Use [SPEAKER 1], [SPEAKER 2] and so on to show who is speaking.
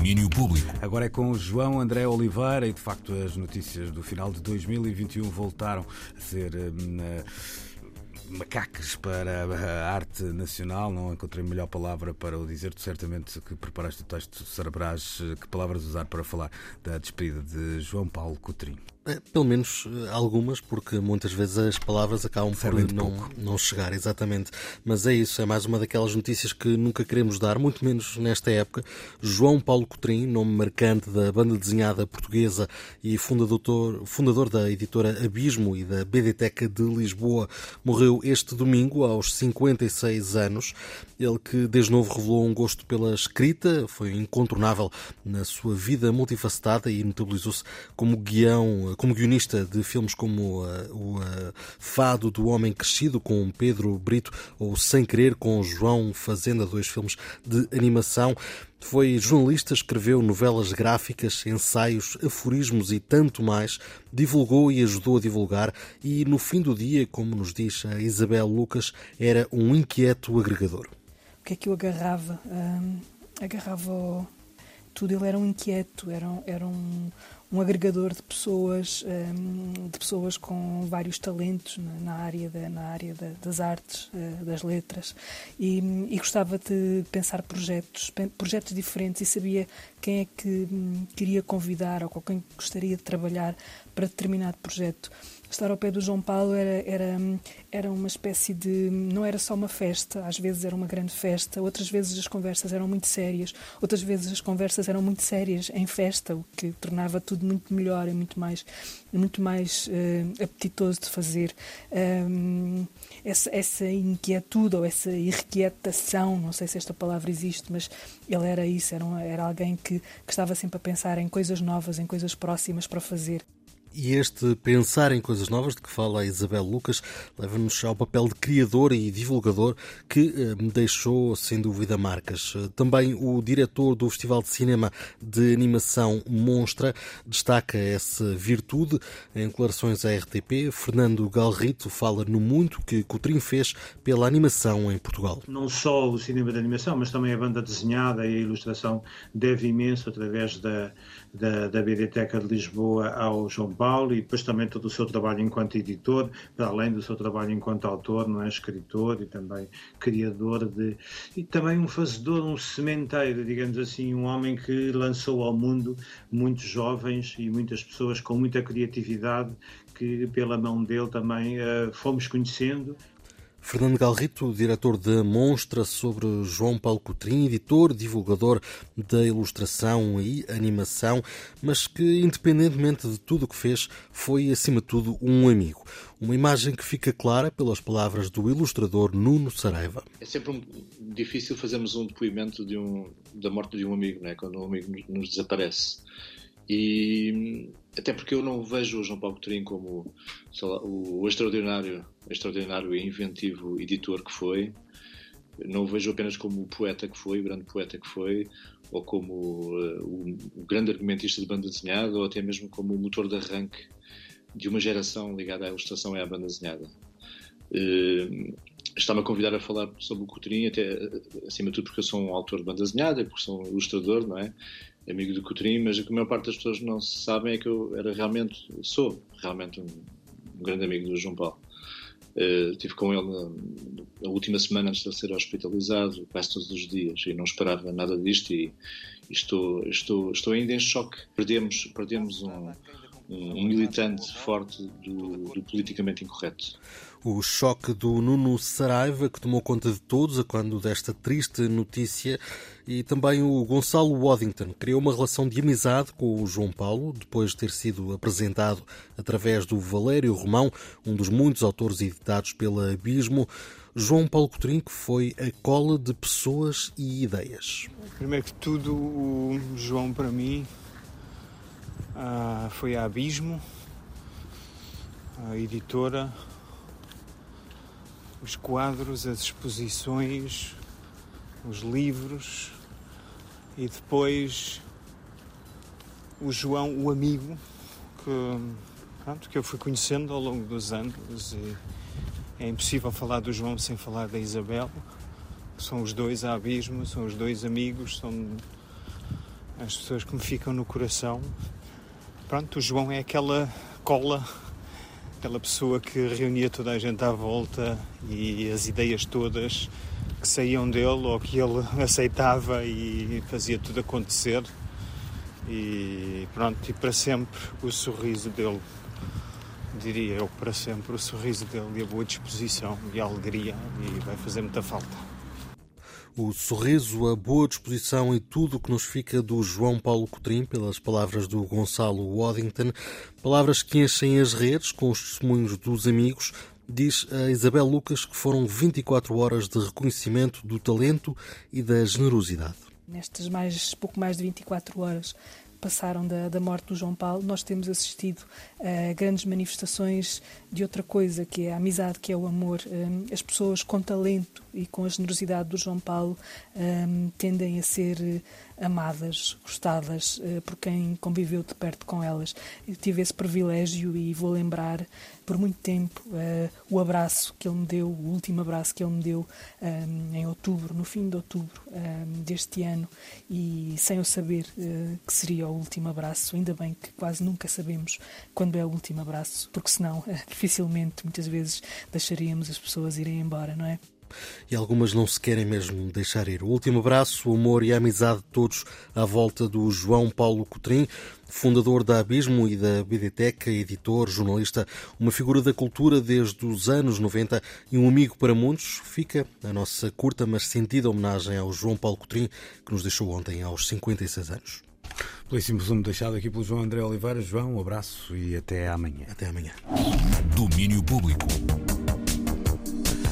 [SPEAKER 1] domínio público.
[SPEAKER 2] Agora é com João André Oliveira e de facto as notícias do final de 2021 voltaram a ser. Hum, macacos para a arte nacional, não encontrei melhor palavra para o dizer. Tu certamente que preparaste o texto, saberás que palavras usar para falar da despedida de João Paulo Coutrinho.
[SPEAKER 3] É, pelo menos eh, algumas, porque muitas vezes as palavras acabam por não, não chegar, exatamente. Mas é isso, é mais uma daquelas notícias que nunca queremos dar, muito menos nesta época. João Paulo Cotrim, nome marcante da banda desenhada portuguesa e fundador, fundador da editora Abismo e da BDTEC de Lisboa, morreu este domingo aos 56 anos. Ele que desde novo revelou um gosto pela escrita, foi incontornável na sua vida multifacetada e notabilizou-se como guião como guionista de filmes como uh, o uh, Fado do Homem Crescido com Pedro Brito ou Sem Querer com João Fazenda, dois filmes de animação. Foi jornalista, escreveu novelas gráficas, ensaios, aforismos e tanto mais, divulgou e ajudou a divulgar e, no fim do dia, como nos diz a Isabel Lucas, era um inquieto agregador.
[SPEAKER 4] O que é que eu agarrava? Um, agarrava tudo, ele era um inquieto, era, era um, um agregador de pessoas, hum, de pessoas com vários talentos na área, da, na área das artes, eh, das letras, e, e, gostava de pensar projetos, projetos diferentes e sabia quem é que hum, queria convidar ou com quem gostaria de trabalhar para determinado projeto estar ao pé do João Paulo era, era, era uma espécie de. não era só uma festa, às vezes era uma grande festa, outras vezes as conversas eram muito sérias, outras vezes as conversas eram muito sérias em festa, o que tornava tudo muito melhor e muito mais, muito mais uh, apetitoso de fazer. Um, essa, essa inquietude ou essa irrequietação, não sei se esta palavra existe, mas ele era isso, era, era alguém que, que estava sempre a pensar em coisas novas, em coisas próximas para fazer.
[SPEAKER 3] E este pensar em coisas novas de que fala a Isabel Lucas leva-nos ao papel de criador e divulgador que eh, me deixou, sem dúvida, marcas. Também o diretor do Festival de Cinema de Animação Monstra destaca essa virtude. Em declarações à RTP, Fernando Galrito fala no muito que Coutrinho fez pela animação em Portugal.
[SPEAKER 5] Não só o cinema de animação, mas também a banda desenhada e a ilustração deve imenso através da, da, da Biblioteca de Lisboa ao João Paulo e depois também todo o seu trabalho enquanto editor, para além do seu trabalho enquanto autor, não é? escritor e também criador de. e também um fazedor, um sementeiro, digamos assim, um homem que lançou ao mundo muitos jovens e muitas pessoas com muita criatividade que pela mão dele também uh, fomos conhecendo
[SPEAKER 3] Fernando Galrito, diretor da Monstra, sobre João Paulo Coutrinho, editor, divulgador da ilustração e animação, mas que, independentemente de tudo o que fez, foi, acima de tudo, um amigo. Uma imagem que fica clara pelas palavras do ilustrador Nuno Saraiva.
[SPEAKER 6] É sempre um, difícil fazermos um depoimento de um, da morte de um amigo, né? quando um amigo nos desaparece. E até porque eu não vejo o João Paulo Coutinho como lá, o, extraordinário, extraordinário e inventivo editor que foi. Não o vejo apenas como o poeta que foi, o grande poeta que foi, ou como uh, o, o, grande argumentista de banda desenhada, ou até mesmo como o motor de arranque de uma geração ligada à ilustração e à banda desenhada. Uh, Está-me a convidar a falar sobre o Coutinho, até acima de tudo porque eu sou um autor de banda desenhada, porque sou um ilustrador, não é? Amigo do Coutrinho, mas o que a maior parte das pessoas não sabem é que eu era realmente, sou realmente um, um grande amigo do João Paulo. Uh, estive com ele na, na, última semana antes de ele ser hospitalizado, quase todos os dias, e não esperava nada disto e, e estou, estou, estou ainda em choque. Perdemos, perdemos um, um militante forte do, do politicamente incorreto
[SPEAKER 3] o choque do Nuno Saraiva, que tomou conta de todos a quando desta triste notícia, e também o Gonçalo Waddington criou uma relação de amizade com o João Paulo, depois de ter sido apresentado através do Valério Romão, um dos muitos autores editados pela Abismo. João Paulo Coutinho, foi a cola de pessoas e ideias.
[SPEAKER 7] Primeiro que tudo, o João para mim ah, foi a Abismo, a editora, os quadros, as exposições, os livros e depois o João, o amigo, que, pronto, que eu fui conhecendo ao longo dos anos. E é impossível falar do João sem falar da Isabel. São os dois a abismo, são os dois amigos, são as pessoas que me ficam no coração. Pronto, o João é aquela cola, aquela pessoa que reunia toda a gente à volta e as ideias todas que saíam dele ou que ele aceitava e fazia tudo acontecer. E pronto, e para sempre o sorriso dele diria eu, para sempre o sorriso dele e a boa disposição e a alegria e vai fazer muita falta.
[SPEAKER 3] O sorriso, a boa disposição e tudo o que nos fica do João Paulo Cotrim, pelas palavras do Gonçalo Waddington, palavras que enchem as redes com os testemunhos dos amigos, diz a Isabel Lucas que foram 24 horas de reconhecimento do talento e da generosidade.
[SPEAKER 4] Nestas mais, pouco mais de 24 horas passaram da, da morte do João Paulo, nós temos assistido a grandes manifestações de outra coisa, que é a amizade, que é o amor. Hum, as pessoas com talento e com a generosidade do João Paulo hum, tendem a ser amadas, gostadas eh, por quem conviveu de perto com elas. Eu tive esse privilégio e vou lembrar por muito tempo uh, o abraço que ele me deu, o último abraço que ele me deu um, em outubro, no fim de outubro um, deste ano, e sem eu saber uh, que seria o último abraço, ainda bem que quase nunca sabemos quando é o último abraço, porque senão uh, dificilmente, muitas vezes, deixaríamos as pessoas irem embora, não é?
[SPEAKER 3] E algumas não se querem mesmo deixar ir. O último abraço, o amor e a amizade de todos à volta do João Paulo Cotrim, fundador da Abismo e da Biblioteca, editor, jornalista, uma figura da cultura desde os anos 90 e um amigo para muitos, fica a nossa curta mas sentida homenagem ao João Paulo Cotrim, que nos deixou ontem aos 56 anos.
[SPEAKER 2] Belíssimo resumo deixado aqui pelo João André Oliveira. João, um abraço e até amanhã.
[SPEAKER 3] Até amanhã.
[SPEAKER 1] Domínio Público.